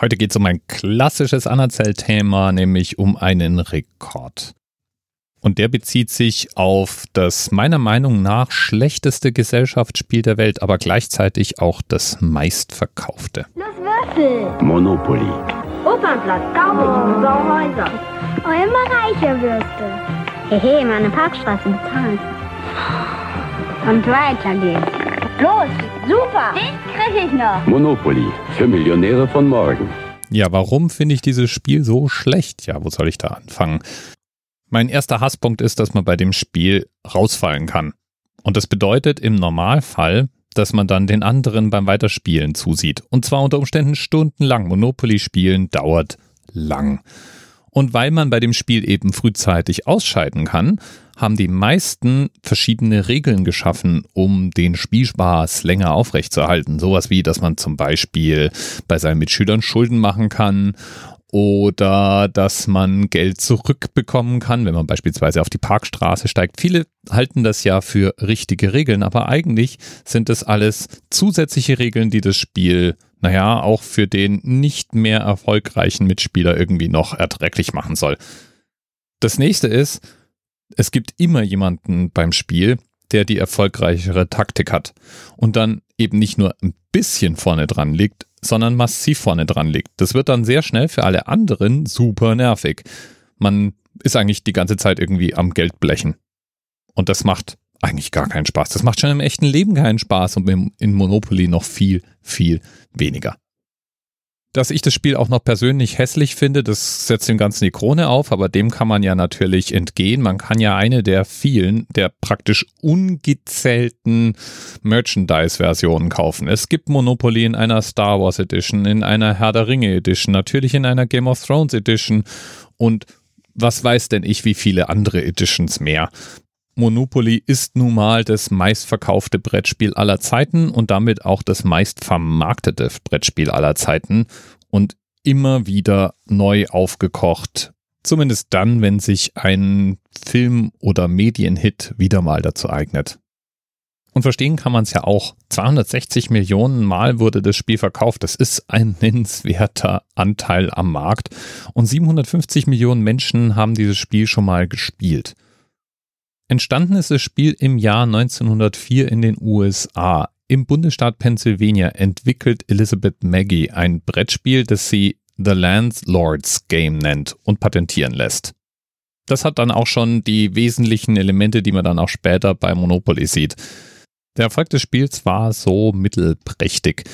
Heute geht es um ein klassisches Anerzähl-Thema, nämlich um einen Rekord. Und der bezieht sich auf das meiner Meinung nach schlechteste Gesellschaftsspiel der Welt, aber gleichzeitig auch das meistverkaufte. Los Würfel! Monopoly. Opernplatz, Kaufhof, Bauhäuser. Oh, immer reicher wirst du. Hehe, meine Parkstraße bezahlen. Und weiter geht's. Los, super! Den krieg ich noch. Monopoly. Für Millionäre von morgen. Ja, warum finde ich dieses Spiel so schlecht? Ja, wo soll ich da anfangen? Mein erster Hasspunkt ist, dass man bei dem Spiel rausfallen kann. Und das bedeutet im Normalfall, dass man dann den anderen beim Weiterspielen zusieht. Und zwar unter Umständen stundenlang. Monopoly spielen dauert lang. Und weil man bei dem Spiel eben frühzeitig ausscheiden kann, haben die meisten verschiedene Regeln geschaffen, um den Spielspaß länger aufrechtzuerhalten. Sowas wie, dass man zum Beispiel bei seinen Mitschülern Schulden machen kann oder dass man Geld zurückbekommen kann, wenn man beispielsweise auf die Parkstraße steigt. Viele halten das ja für richtige Regeln, aber eigentlich sind das alles zusätzliche Regeln, die das Spiel, naja, auch für den nicht mehr erfolgreichen Mitspieler irgendwie noch erträglich machen soll. Das nächste ist, es gibt immer jemanden beim Spiel, der die erfolgreichere Taktik hat und dann eben nicht nur ein bisschen vorne dran liegt, sondern massiv vorne dran liegt. Das wird dann sehr schnell für alle anderen super nervig. Man ist eigentlich die ganze Zeit irgendwie am Geldblechen. Und das macht eigentlich gar keinen Spaß. Das macht schon im echten Leben keinen Spaß und in Monopoly noch viel, viel weniger. Dass ich das Spiel auch noch persönlich hässlich finde, das setzt dem Ganzen die Krone auf, aber dem kann man ja natürlich entgehen. Man kann ja eine der vielen, der praktisch ungezählten Merchandise-Versionen kaufen. Es gibt Monopoly in einer Star Wars Edition, in einer Herr der Ringe Edition, natürlich in einer Game of Thrones Edition und was weiß denn ich, wie viele andere Editions mehr. Monopoly ist nun mal das meistverkaufte Brettspiel aller Zeiten und damit auch das meistvermarktete Brettspiel aller Zeiten und immer wieder neu aufgekocht. Zumindest dann, wenn sich ein Film- oder Medienhit wieder mal dazu eignet. Und verstehen kann man es ja auch. 260 Millionen Mal wurde das Spiel verkauft. Das ist ein nennenswerter Anteil am Markt. Und 750 Millionen Menschen haben dieses Spiel schon mal gespielt. Entstanden ist das Spiel im Jahr 1904 in den USA. Im Bundesstaat Pennsylvania entwickelt Elizabeth Maggie ein Brettspiel, das sie The Landlord's Game nennt und patentieren lässt. Das hat dann auch schon die wesentlichen Elemente, die man dann auch später bei Monopoly sieht. Der Erfolg des Spiels war so mittelprächtig.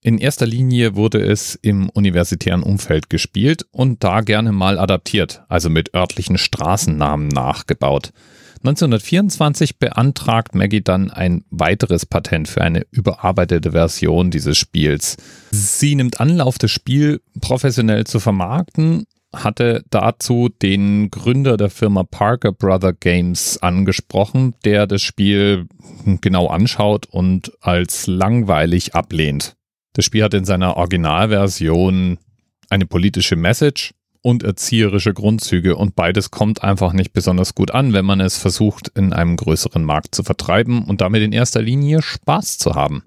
In erster Linie wurde es im universitären Umfeld gespielt und da gerne mal adaptiert, also mit örtlichen Straßennamen nachgebaut. 1924 beantragt Maggie dann ein weiteres Patent für eine überarbeitete Version dieses Spiels. Sie nimmt Anlauf, das Spiel professionell zu vermarkten, hatte dazu den Gründer der Firma Parker Brother Games angesprochen, der das Spiel genau anschaut und als langweilig ablehnt. Das Spiel hat in seiner Originalversion eine politische Message, und erzieherische Grundzüge und beides kommt einfach nicht besonders gut an, wenn man es versucht, in einem größeren Markt zu vertreiben und damit in erster Linie Spaß zu haben.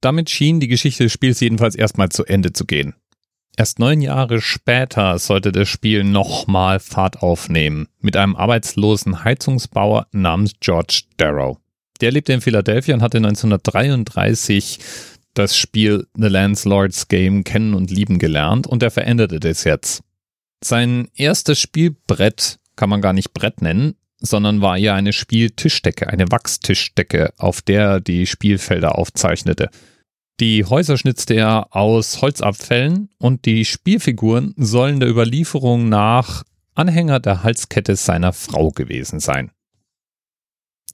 Damit schien die Geschichte des Spiels jedenfalls erstmal zu Ende zu gehen. Erst neun Jahre später sollte das Spiel nochmal Fahrt aufnehmen, mit einem arbeitslosen Heizungsbauer namens George Darrow. Der lebte in Philadelphia und hatte 1933 das Spiel The Landlord's Game kennen und lieben gelernt und er veränderte das jetzt. Sein erstes Spielbrett kann man gar nicht Brett nennen, sondern war ja eine Spieltischdecke, eine Wachstischdecke, auf der er die Spielfelder aufzeichnete. Die Häuser schnitzte er aus Holzabfällen und die Spielfiguren sollen der Überlieferung nach Anhänger der Halskette seiner Frau gewesen sein.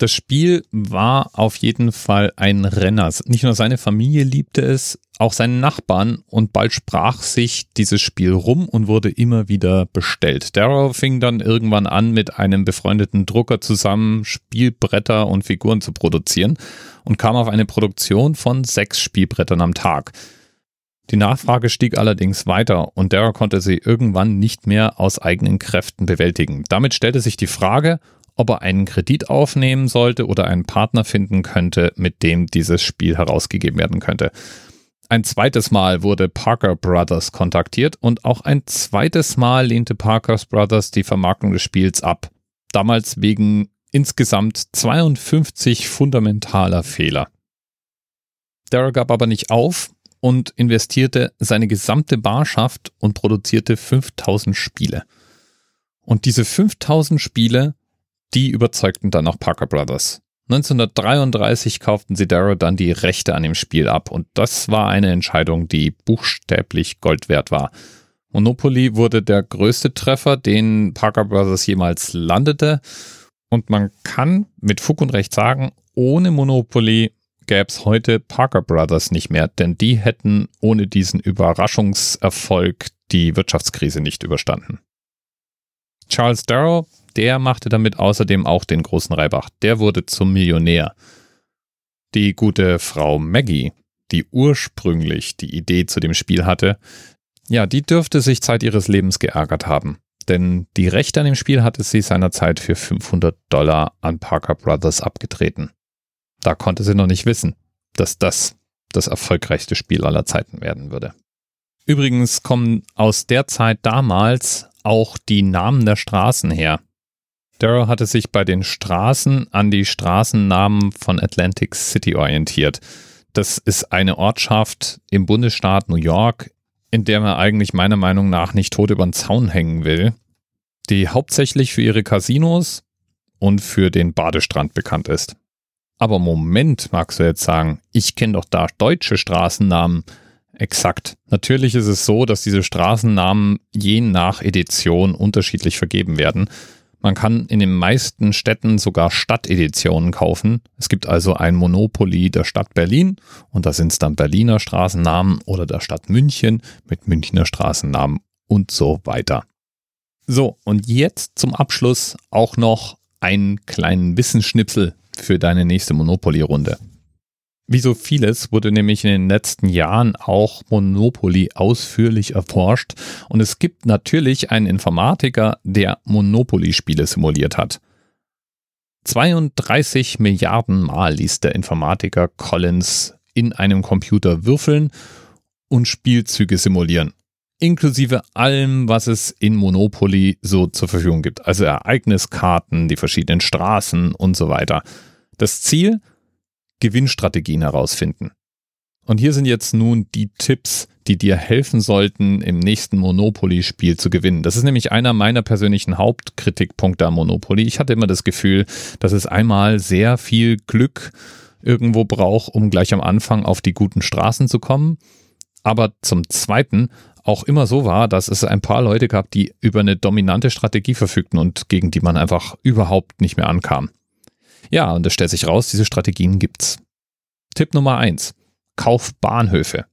Das Spiel war auf jeden Fall ein Renner. Nicht nur seine Familie liebte es, auch seine Nachbarn und bald sprach sich dieses Spiel rum und wurde immer wieder bestellt. Darrow fing dann irgendwann an, mit einem befreundeten Drucker zusammen Spielbretter und Figuren zu produzieren und kam auf eine Produktion von sechs Spielbrettern am Tag. Die Nachfrage stieg allerdings weiter und Darrow konnte sie irgendwann nicht mehr aus eigenen Kräften bewältigen. Damit stellte sich die Frage, ob er einen Kredit aufnehmen sollte oder einen Partner finden könnte, mit dem dieses Spiel herausgegeben werden könnte. Ein zweites Mal wurde Parker Brothers kontaktiert und auch ein zweites Mal lehnte Parker Brothers die Vermarktung des Spiels ab. Damals wegen insgesamt 52 fundamentaler Fehler. Darrow gab aber nicht auf und investierte seine gesamte Barschaft und produzierte 5000 Spiele. Und diese 5000 Spiele, die überzeugten dann auch Parker Brothers. 1933 kauften sie Darrow dann die Rechte an dem Spiel ab und das war eine Entscheidung, die buchstäblich Gold wert war. Monopoly wurde der größte Treffer, den Parker Brothers jemals landete und man kann mit Fug und Recht sagen, ohne Monopoly gäbe es heute Parker Brothers nicht mehr, denn die hätten ohne diesen Überraschungserfolg die Wirtschaftskrise nicht überstanden. Charles Darrow der machte damit außerdem auch den großen Reibach. Der wurde zum Millionär. Die gute Frau Maggie, die ursprünglich die Idee zu dem Spiel hatte, ja, die dürfte sich Zeit ihres Lebens geärgert haben. Denn die Rechte an dem Spiel hatte sie seinerzeit für 500 Dollar an Parker Brothers abgetreten. Da konnte sie noch nicht wissen, dass das das erfolgreichste Spiel aller Zeiten werden würde. Übrigens kommen aus der Zeit damals auch die Namen der Straßen her. Darrow hatte sich bei den Straßen an die Straßennamen von Atlantic City orientiert. Das ist eine Ortschaft im Bundesstaat New York, in der man eigentlich meiner Meinung nach nicht tot über den Zaun hängen will, die hauptsächlich für ihre Casinos und für den Badestrand bekannt ist. Aber Moment, magst du jetzt sagen, ich kenne doch da deutsche Straßennamen. Exakt. Natürlich ist es so, dass diese Straßennamen je nach Edition unterschiedlich vergeben werden. Man kann in den meisten Städten sogar Stadteditionen kaufen. Es gibt also ein Monopoly der Stadt Berlin und da sind es dann Berliner Straßennamen oder der Stadt München mit Münchner Straßennamen und so weiter. So, und jetzt zum Abschluss auch noch einen kleinen Wissensschnipsel für deine nächste Monopoly-Runde. Wie so vieles wurde nämlich in den letzten Jahren auch Monopoly ausführlich erforscht und es gibt natürlich einen Informatiker, der Monopoly-Spiele simuliert hat. 32 Milliarden Mal ließ der Informatiker Collins in einem Computer würfeln und Spielzüge simulieren, inklusive allem, was es in Monopoly so zur Verfügung gibt, also Ereigniskarten, die verschiedenen Straßen und so weiter. Das Ziel? Gewinnstrategien herausfinden. Und hier sind jetzt nun die Tipps, die dir helfen sollten, im nächsten Monopoly-Spiel zu gewinnen. Das ist nämlich einer meiner persönlichen Hauptkritikpunkte am Monopoly. Ich hatte immer das Gefühl, dass es einmal sehr viel Glück irgendwo braucht, um gleich am Anfang auf die guten Straßen zu kommen. Aber zum Zweiten auch immer so war, dass es ein paar Leute gab, die über eine dominante Strategie verfügten und gegen die man einfach überhaupt nicht mehr ankam. Ja, und es stellt sich raus, diese Strategien gibt's. Tipp Nummer eins: Kauf Bahnhöfe.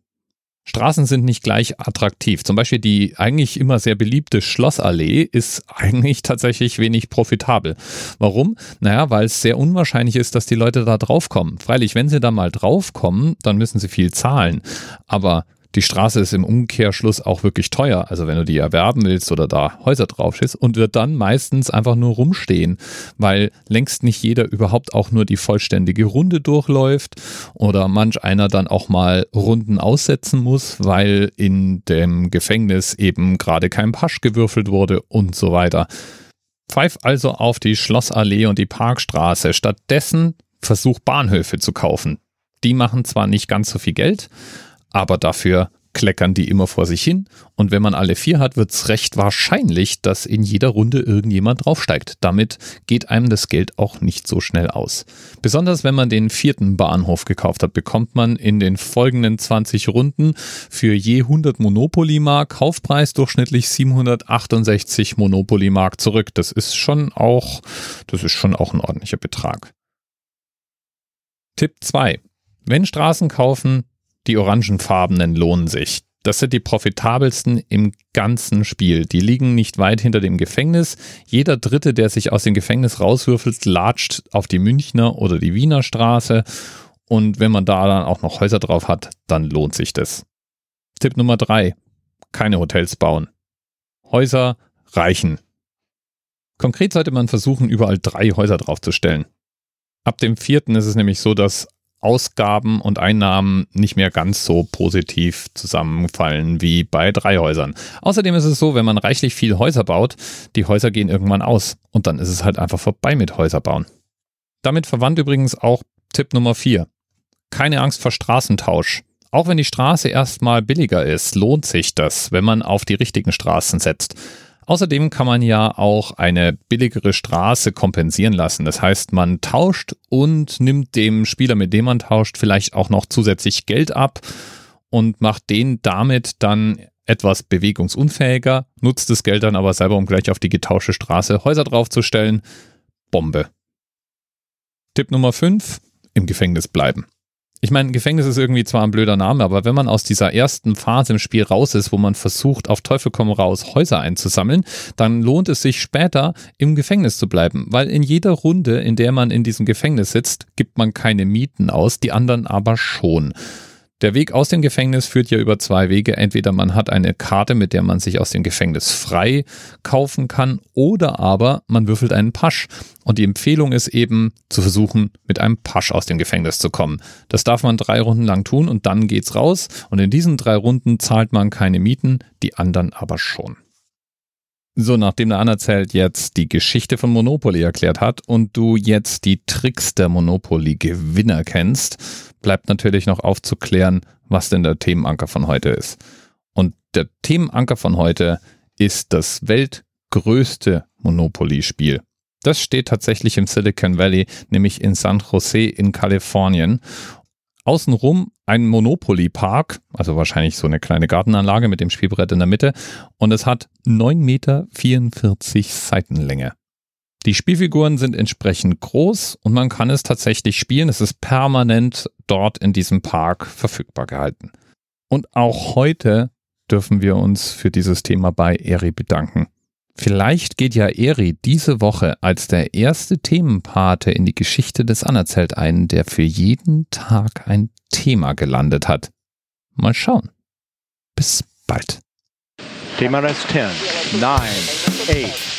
Straßen sind nicht gleich attraktiv. Zum Beispiel die eigentlich immer sehr beliebte Schlossallee ist eigentlich tatsächlich wenig profitabel. Warum? Naja, weil es sehr unwahrscheinlich ist, dass die Leute da draufkommen. Freilich, wenn sie da mal draufkommen, dann müssen sie viel zahlen. Aber die Straße ist im Umkehrschluss auch wirklich teuer. Also wenn du die erwerben willst oder da Häuser drauf schießt und wird dann meistens einfach nur rumstehen, weil längst nicht jeder überhaupt auch nur die vollständige Runde durchläuft oder manch einer dann auch mal Runden aussetzen muss, weil in dem Gefängnis eben gerade kein Pasch gewürfelt wurde und so weiter. Pfeif also auf die Schlossallee und die Parkstraße. Stattdessen versuch Bahnhöfe zu kaufen. Die machen zwar nicht ganz so viel Geld, aber dafür kleckern die immer vor sich hin. Und wenn man alle vier hat, wird es recht wahrscheinlich, dass in jeder Runde irgendjemand draufsteigt. Damit geht einem das Geld auch nicht so schnell aus. Besonders wenn man den vierten Bahnhof gekauft hat, bekommt man in den folgenden 20 Runden für je 100 Monopoly-Mark Kaufpreis durchschnittlich 768 Monopoly-Mark zurück. Das ist schon auch, das ist schon auch ein ordentlicher Betrag. Tipp 2. Wenn Straßen kaufen, die orangefarbenen lohnen sich. Das sind die profitabelsten im ganzen Spiel. Die liegen nicht weit hinter dem Gefängnis. Jeder Dritte, der sich aus dem Gefängnis rauswürfelt, latscht auf die Münchner oder die Wiener Straße. Und wenn man da dann auch noch Häuser drauf hat, dann lohnt sich das. Tipp Nummer drei: Keine Hotels bauen. Häuser reichen. Konkret sollte man versuchen, überall drei Häuser draufzustellen. Ab dem vierten ist es nämlich so, dass Ausgaben und Einnahmen nicht mehr ganz so positiv zusammenfallen wie bei drei Häusern. Außerdem ist es so, wenn man reichlich viel Häuser baut, die Häuser gehen irgendwann aus und dann ist es halt einfach vorbei mit Häuser bauen. Damit verwandt übrigens auch Tipp Nummer vier: Keine Angst vor Straßentausch. Auch wenn die Straße erstmal billiger ist, lohnt sich das, wenn man auf die richtigen Straßen setzt. Außerdem kann man ja auch eine billigere Straße kompensieren lassen. Das heißt, man tauscht und nimmt dem Spieler, mit dem man tauscht, vielleicht auch noch zusätzlich Geld ab und macht den damit dann etwas bewegungsunfähiger, nutzt das Geld dann aber selber, um gleich auf die getauschte Straße Häuser draufzustellen. Bombe. Tipp Nummer 5, im Gefängnis bleiben. Ich meine, Gefängnis ist irgendwie zwar ein blöder Name, aber wenn man aus dieser ersten Phase im Spiel raus ist, wo man versucht, auf Teufel komm raus Häuser einzusammeln, dann lohnt es sich später im Gefängnis zu bleiben, weil in jeder Runde, in der man in diesem Gefängnis sitzt, gibt man keine Mieten aus, die anderen aber schon. Der Weg aus dem Gefängnis führt ja über zwei Wege. Entweder man hat eine Karte, mit der man sich aus dem Gefängnis frei kaufen kann, oder aber man würfelt einen Pasch. Und die Empfehlung ist eben zu versuchen, mit einem Pasch aus dem Gefängnis zu kommen. Das darf man drei Runden lang tun und dann geht's raus. Und in diesen drei Runden zahlt man keine Mieten, die anderen aber schon. So, nachdem der Anerzählt jetzt die Geschichte von Monopoly erklärt hat und du jetzt die Tricks der Monopoly-Gewinner kennst, bleibt natürlich noch aufzuklären, was denn der Themenanker von heute ist. Und der Themenanker von heute ist das weltgrößte Monopoly-Spiel. Das steht tatsächlich im Silicon Valley, nämlich in San Jose in Kalifornien. Außenrum ein Monopoly-Park, also wahrscheinlich so eine kleine Gartenanlage mit dem Spielbrett in der Mitte. Und es hat 9,44 Meter Seitenlänge. Die Spielfiguren sind entsprechend groß und man kann es tatsächlich spielen. Es ist permanent dort in diesem Park verfügbar gehalten. Und auch heute dürfen wir uns für dieses Thema bei Eri bedanken. Vielleicht geht ja Eri diese Woche als der erste Themenpate in die Geschichte des Anerzählt ein, der für jeden Tag ein Thema gelandet hat. Mal schauen. Bis bald. Thema Rest 10, 9, 8.